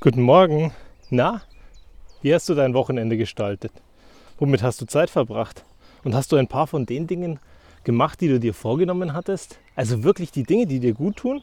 Guten Morgen. Na, wie hast du dein Wochenende gestaltet? Womit hast du Zeit verbracht? Und hast du ein paar von den Dingen gemacht, die du dir vorgenommen hattest? Also wirklich die Dinge, die dir gut tun?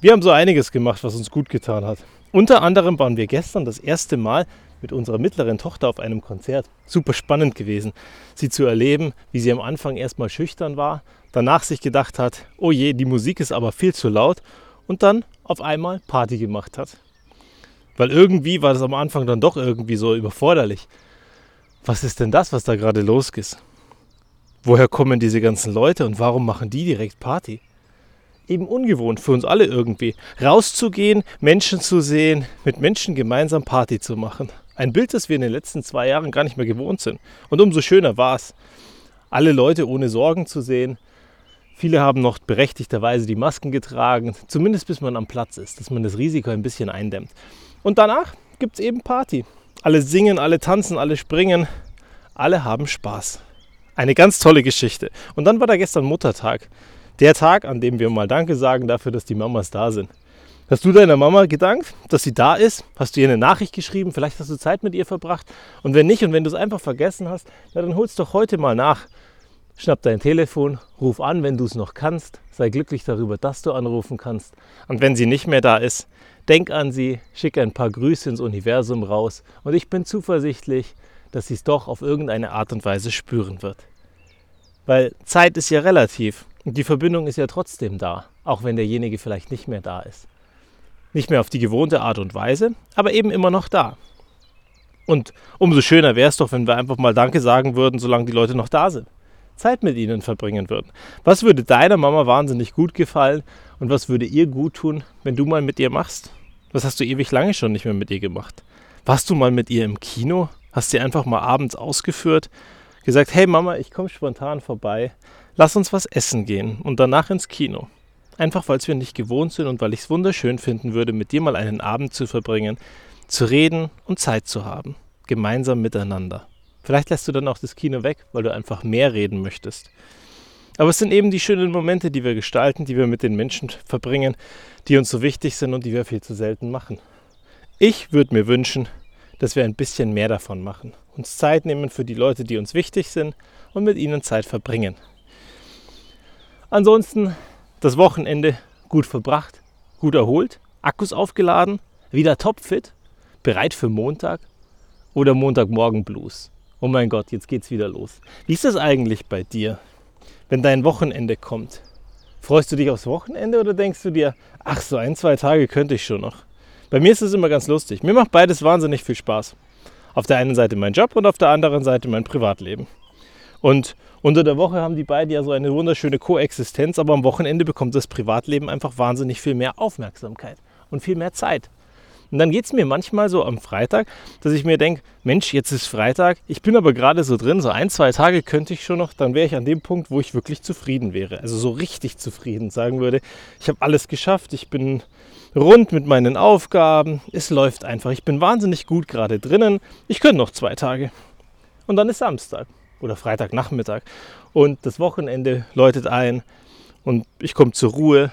Wir haben so einiges gemacht, was uns gut getan hat. Unter anderem waren wir gestern das erste Mal mit unserer mittleren Tochter auf einem Konzert. Super spannend gewesen, sie zu erleben, wie sie am Anfang erstmal schüchtern war, danach sich gedacht hat, oh je, die Musik ist aber viel zu laut und dann auf einmal Party gemacht hat. Weil irgendwie war das am Anfang dann doch irgendwie so überforderlich. Was ist denn das, was da gerade los ist? Woher kommen diese ganzen Leute und warum machen die direkt Party? Eben ungewohnt für uns alle irgendwie. Rauszugehen, Menschen zu sehen, mit Menschen gemeinsam Party zu machen. Ein Bild, das wir in den letzten zwei Jahren gar nicht mehr gewohnt sind. Und umso schöner war es, alle Leute ohne Sorgen zu sehen, Viele haben noch berechtigterweise die Masken getragen, zumindest bis man am Platz ist, dass man das Risiko ein bisschen eindämmt. Und danach gibt es eben Party. Alle singen, alle tanzen, alle springen, alle haben Spaß. Eine ganz tolle Geschichte. Und dann war da gestern Muttertag. Der Tag, an dem wir mal Danke sagen dafür, dass die Mamas da sind. Hast du deiner Mama gedankt, dass sie da ist? Hast du ihr eine Nachricht geschrieben? Vielleicht hast du Zeit mit ihr verbracht? Und wenn nicht und wenn du es einfach vergessen hast, na, dann holst doch heute mal nach. Schnapp dein Telefon, ruf an, wenn du es noch kannst. Sei glücklich darüber, dass du anrufen kannst. Und wenn sie nicht mehr da ist, denk an sie, schick ein paar Grüße ins Universum raus. Und ich bin zuversichtlich, dass sie es doch auf irgendeine Art und Weise spüren wird. Weil Zeit ist ja relativ und die Verbindung ist ja trotzdem da, auch wenn derjenige vielleicht nicht mehr da ist. Nicht mehr auf die gewohnte Art und Weise, aber eben immer noch da. Und umso schöner wäre es doch, wenn wir einfach mal Danke sagen würden, solange die Leute noch da sind. Zeit mit ihnen verbringen würden. Was würde deiner Mama wahnsinnig gut gefallen und was würde ihr gut tun, wenn du mal mit ihr machst? Was hast du ewig lange schon nicht mehr mit ihr gemacht? Warst du mal mit ihr im Kino? Hast sie einfach mal abends ausgeführt? Gesagt, hey Mama, ich komme spontan vorbei. Lass uns was essen gehen und danach ins Kino. Einfach weil es wir nicht gewohnt sind und weil ich es wunderschön finden würde, mit dir mal einen Abend zu verbringen, zu reden und Zeit zu haben. Gemeinsam miteinander. Vielleicht lässt du dann auch das Kino weg, weil du einfach mehr reden möchtest. Aber es sind eben die schönen Momente, die wir gestalten, die wir mit den Menschen verbringen, die uns so wichtig sind und die wir viel zu selten machen. Ich würde mir wünschen, dass wir ein bisschen mehr davon machen. Uns Zeit nehmen für die Leute, die uns wichtig sind und mit ihnen Zeit verbringen. Ansonsten das Wochenende gut verbracht, gut erholt, Akkus aufgeladen, wieder topfit, bereit für Montag oder Montagmorgen Blues oh mein Gott, jetzt geht's wieder los. Wie ist das eigentlich bei dir, wenn dein Wochenende kommt? Freust du dich aufs Wochenende oder denkst du dir, ach, so ein, zwei Tage könnte ich schon noch? Bei mir ist es immer ganz lustig. Mir macht beides wahnsinnig viel Spaß. Auf der einen Seite mein Job und auf der anderen Seite mein Privatleben. Und unter der Woche haben die beiden ja so eine wunderschöne Koexistenz, aber am Wochenende bekommt das Privatleben einfach wahnsinnig viel mehr Aufmerksamkeit und viel mehr Zeit. Und dann geht es mir manchmal so am Freitag, dass ich mir denke, Mensch, jetzt ist Freitag, ich bin aber gerade so drin, so ein, zwei Tage könnte ich schon noch, dann wäre ich an dem Punkt, wo ich wirklich zufrieden wäre. Also so richtig zufrieden sagen würde, ich habe alles geschafft, ich bin rund mit meinen Aufgaben, es läuft einfach, ich bin wahnsinnig gut gerade drinnen, ich könnte noch zwei Tage. Und dann ist Samstag oder Freitagnachmittag und das Wochenende läutet ein und ich komme zur Ruhe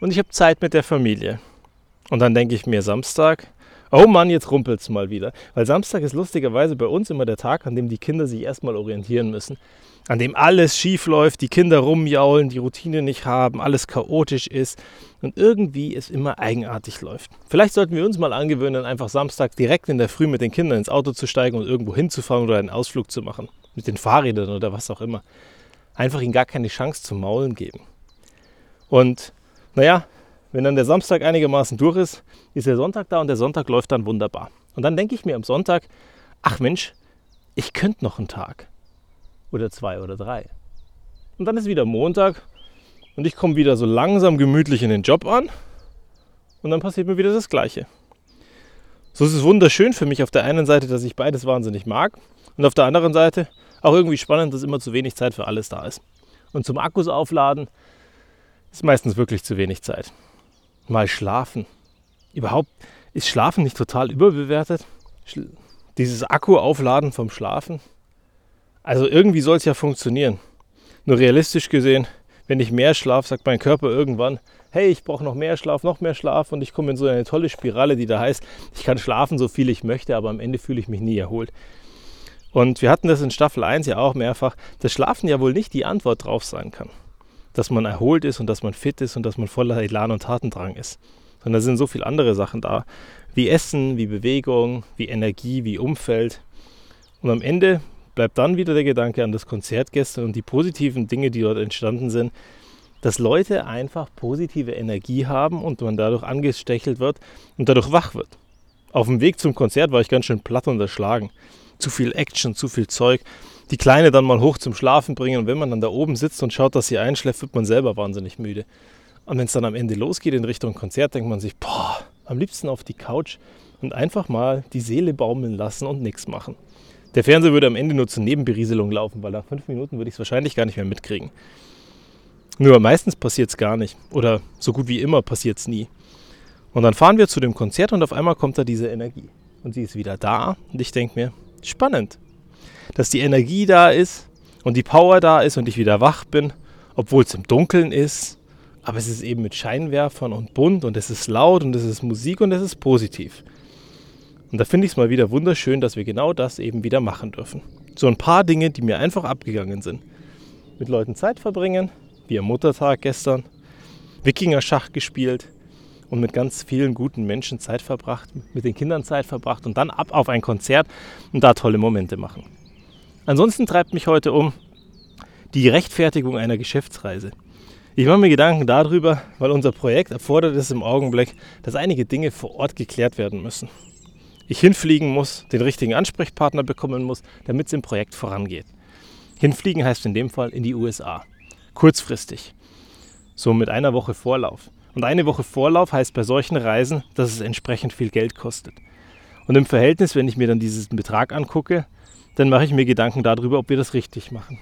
und ich habe Zeit mit der Familie. Und dann denke ich mir Samstag, oh Mann, jetzt rumpelt es mal wieder. Weil Samstag ist lustigerweise bei uns immer der Tag, an dem die Kinder sich erstmal orientieren müssen. An dem alles schief läuft, die Kinder rumjaulen, die Routine nicht haben, alles chaotisch ist und irgendwie es immer eigenartig läuft. Vielleicht sollten wir uns mal angewöhnen, einfach Samstag direkt in der Früh mit den Kindern ins Auto zu steigen und irgendwo hinzufahren oder einen Ausflug zu machen. Mit den Fahrrädern oder was auch immer. Einfach ihnen gar keine Chance zum Maulen geben. Und naja, wenn dann der Samstag einigermaßen durch ist, ist der Sonntag da und der Sonntag läuft dann wunderbar. Und dann denke ich mir am Sonntag, ach Mensch, ich könnte noch einen Tag. Oder zwei oder drei. Und dann ist wieder Montag und ich komme wieder so langsam gemütlich in den Job an und dann passiert mir wieder das Gleiche. So ist es wunderschön für mich auf der einen Seite, dass ich beides wahnsinnig mag und auf der anderen Seite auch irgendwie spannend, dass immer zu wenig Zeit für alles da ist. Und zum Akkus aufladen ist meistens wirklich zu wenig Zeit mal schlafen. Überhaupt ist Schlafen nicht total überbewertet? Dieses Akku-Aufladen vom Schlafen? Also irgendwie soll es ja funktionieren. Nur realistisch gesehen, wenn ich mehr schlafe, sagt mein Körper irgendwann, hey, ich brauche noch mehr Schlaf, noch mehr Schlaf und ich komme in so eine tolle Spirale, die da heißt, ich kann schlafen, so viel ich möchte, aber am Ende fühle ich mich nie erholt. Und wir hatten das in Staffel 1 ja auch mehrfach, dass Schlafen ja wohl nicht die Antwort drauf sein kann. Dass man erholt ist und dass man fit ist und dass man voller Elan und Tatendrang ist. Sondern da sind so viele andere Sachen da, wie Essen, wie Bewegung, wie Energie, wie Umfeld. Und am Ende bleibt dann wieder der Gedanke an das Konzert gestern und die positiven Dinge, die dort entstanden sind, dass Leute einfach positive Energie haben und man dadurch angestechelt wird und dadurch wach wird. Auf dem Weg zum Konzert war ich ganz schön platt und erschlagen. Zu viel Action, zu viel Zeug. Die Kleine dann mal hoch zum Schlafen bringen und wenn man dann da oben sitzt und schaut, dass sie einschläft, wird man selber wahnsinnig müde. Und wenn es dann am Ende losgeht in Richtung Konzert, denkt man sich, boah, am liebsten auf die Couch und einfach mal die Seele baumeln lassen und nichts machen. Der Fernseher würde am Ende nur zur Nebenberieselung laufen, weil nach fünf Minuten würde ich es wahrscheinlich gar nicht mehr mitkriegen. Nur meistens passiert es gar nicht. Oder so gut wie immer passiert es nie. Und dann fahren wir zu dem Konzert und auf einmal kommt da diese Energie. Und sie ist wieder da. Und ich denke mir, spannend, dass die Energie da ist und die Power da ist und ich wieder wach bin, obwohl es im Dunkeln ist. Aber es ist eben mit Scheinwerfern und bunt und es ist laut und es ist Musik und es ist positiv. Und da finde ich es mal wieder wunderschön, dass wir genau das eben wieder machen dürfen. So ein paar Dinge, die mir einfach abgegangen sind. Mit Leuten Zeit verbringen, wie am Muttertag gestern, Wikinger-Schach gespielt und mit ganz vielen guten Menschen Zeit verbracht, mit den Kindern Zeit verbracht und dann ab auf ein Konzert und da tolle Momente machen. Ansonsten treibt mich heute um die Rechtfertigung einer Geschäftsreise. Ich mache mir Gedanken darüber, weil unser Projekt erfordert es im Augenblick, dass einige Dinge vor Ort geklärt werden müssen ich hinfliegen muss, den richtigen Ansprechpartner bekommen muss, damit es im Projekt vorangeht. Hinfliegen heißt in dem Fall in die USA. Kurzfristig. So mit einer Woche Vorlauf. Und eine Woche Vorlauf heißt bei solchen Reisen, dass es entsprechend viel Geld kostet. Und im Verhältnis, wenn ich mir dann diesen Betrag angucke, dann mache ich mir Gedanken darüber, ob wir das richtig machen.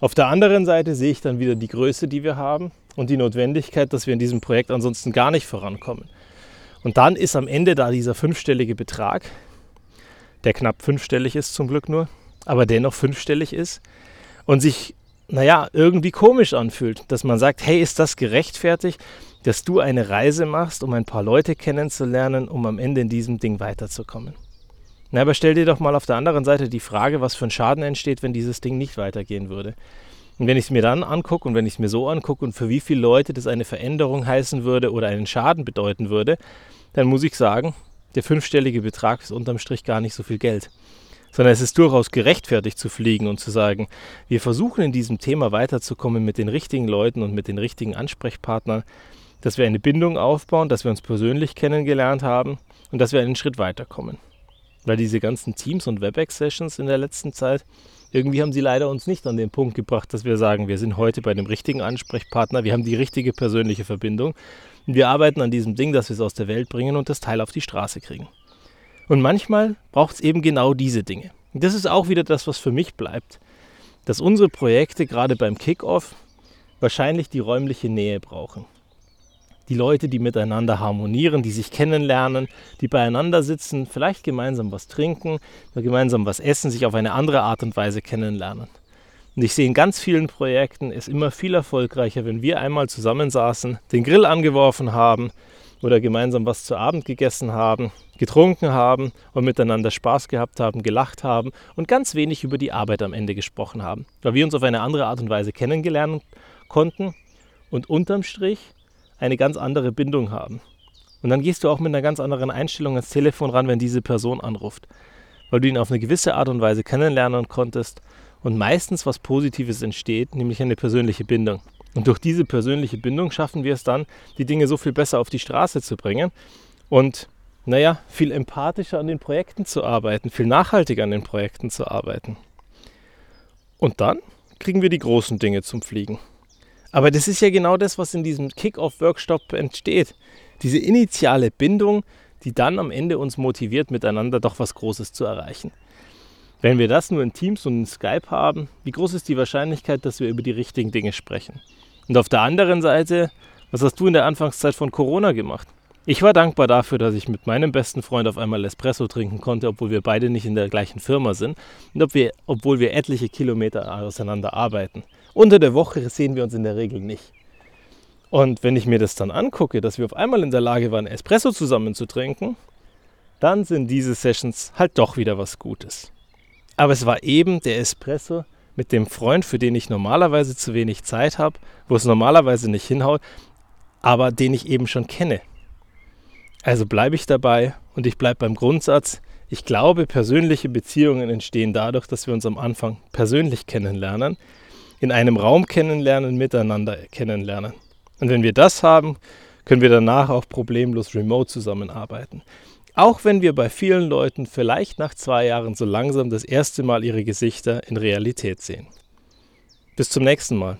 Auf der anderen Seite sehe ich dann wieder die Größe, die wir haben und die Notwendigkeit, dass wir in diesem Projekt ansonsten gar nicht vorankommen. Und dann ist am Ende da dieser fünfstellige Betrag, der knapp fünfstellig ist zum Glück nur, aber dennoch fünfstellig ist und sich, naja, irgendwie komisch anfühlt, dass man sagt, hey, ist das gerechtfertigt, dass du eine Reise machst, um ein paar Leute kennenzulernen, um am Ende in diesem Ding weiterzukommen. Na, aber stell dir doch mal auf der anderen Seite die Frage, was für ein Schaden entsteht, wenn dieses Ding nicht weitergehen würde. Und wenn ich es mir dann angucke und wenn ich es mir so angucke und für wie viele Leute das eine Veränderung heißen würde oder einen Schaden bedeuten würde, dann muss ich sagen, der fünfstellige Betrag ist unterm Strich gar nicht so viel Geld. Sondern es ist durchaus gerechtfertigt zu fliegen und zu sagen, wir versuchen in diesem Thema weiterzukommen mit den richtigen Leuten und mit den richtigen Ansprechpartnern, dass wir eine Bindung aufbauen, dass wir uns persönlich kennengelernt haben und dass wir einen Schritt weiterkommen. Weil diese ganzen Teams und WebEx-Sessions in der letzten Zeit, irgendwie haben sie leider uns nicht an den Punkt gebracht, dass wir sagen, wir sind heute bei dem richtigen Ansprechpartner, wir haben die richtige persönliche Verbindung und wir arbeiten an diesem Ding, dass wir es aus der Welt bringen und das Teil auf die Straße kriegen. Und manchmal braucht es eben genau diese Dinge. Und das ist auch wieder das, was für mich bleibt, dass unsere Projekte gerade beim Kickoff wahrscheinlich die räumliche Nähe brauchen die Leute, die miteinander harmonieren, die sich kennenlernen, die beieinander sitzen, vielleicht gemeinsam was trinken, gemeinsam was essen, sich auf eine andere Art und Weise kennenlernen. Und ich sehe in ganz vielen Projekten es immer viel erfolgreicher, wenn wir einmal zusammensaßen, den Grill angeworfen haben oder gemeinsam was zu Abend gegessen haben, getrunken haben und miteinander Spaß gehabt haben, gelacht haben und ganz wenig über die Arbeit am Ende gesprochen haben, weil wir uns auf eine andere Art und Weise kennengelernt konnten und unterm Strich eine ganz andere Bindung haben. Und dann gehst du auch mit einer ganz anderen Einstellung ans Telefon ran, wenn diese Person anruft, weil du ihn auf eine gewisse Art und Weise kennenlernen konntest und meistens was Positives entsteht, nämlich eine persönliche Bindung. Und durch diese persönliche Bindung schaffen wir es dann, die Dinge so viel besser auf die Straße zu bringen und, naja, viel empathischer an den Projekten zu arbeiten, viel nachhaltiger an den Projekten zu arbeiten. Und dann kriegen wir die großen Dinge zum Fliegen. Aber das ist ja genau das, was in diesem Kick-Off-Workshop entsteht. Diese initiale Bindung, die dann am Ende uns motiviert, miteinander doch was Großes zu erreichen. Wenn wir das nur in Teams und in Skype haben, wie groß ist die Wahrscheinlichkeit, dass wir über die richtigen Dinge sprechen? Und auf der anderen Seite, was hast du in der Anfangszeit von Corona gemacht? Ich war dankbar dafür, dass ich mit meinem besten Freund auf einmal Espresso trinken konnte, obwohl wir beide nicht in der gleichen Firma sind und ob wir, obwohl wir etliche Kilometer auseinander arbeiten. Unter der Woche sehen wir uns in der Regel nicht. Und wenn ich mir das dann angucke, dass wir auf einmal in der Lage waren, Espresso zusammen zu trinken, dann sind diese Sessions halt doch wieder was Gutes. Aber es war eben der Espresso mit dem Freund, für den ich normalerweise zu wenig Zeit habe, wo es normalerweise nicht hinhaut, aber den ich eben schon kenne. Also bleibe ich dabei und ich bleibe beim Grundsatz, ich glaube, persönliche Beziehungen entstehen dadurch, dass wir uns am Anfang persönlich kennenlernen, in einem Raum kennenlernen, miteinander kennenlernen. Und wenn wir das haben, können wir danach auch problemlos remote zusammenarbeiten. Auch wenn wir bei vielen Leuten vielleicht nach zwei Jahren so langsam das erste Mal ihre Gesichter in Realität sehen. Bis zum nächsten Mal.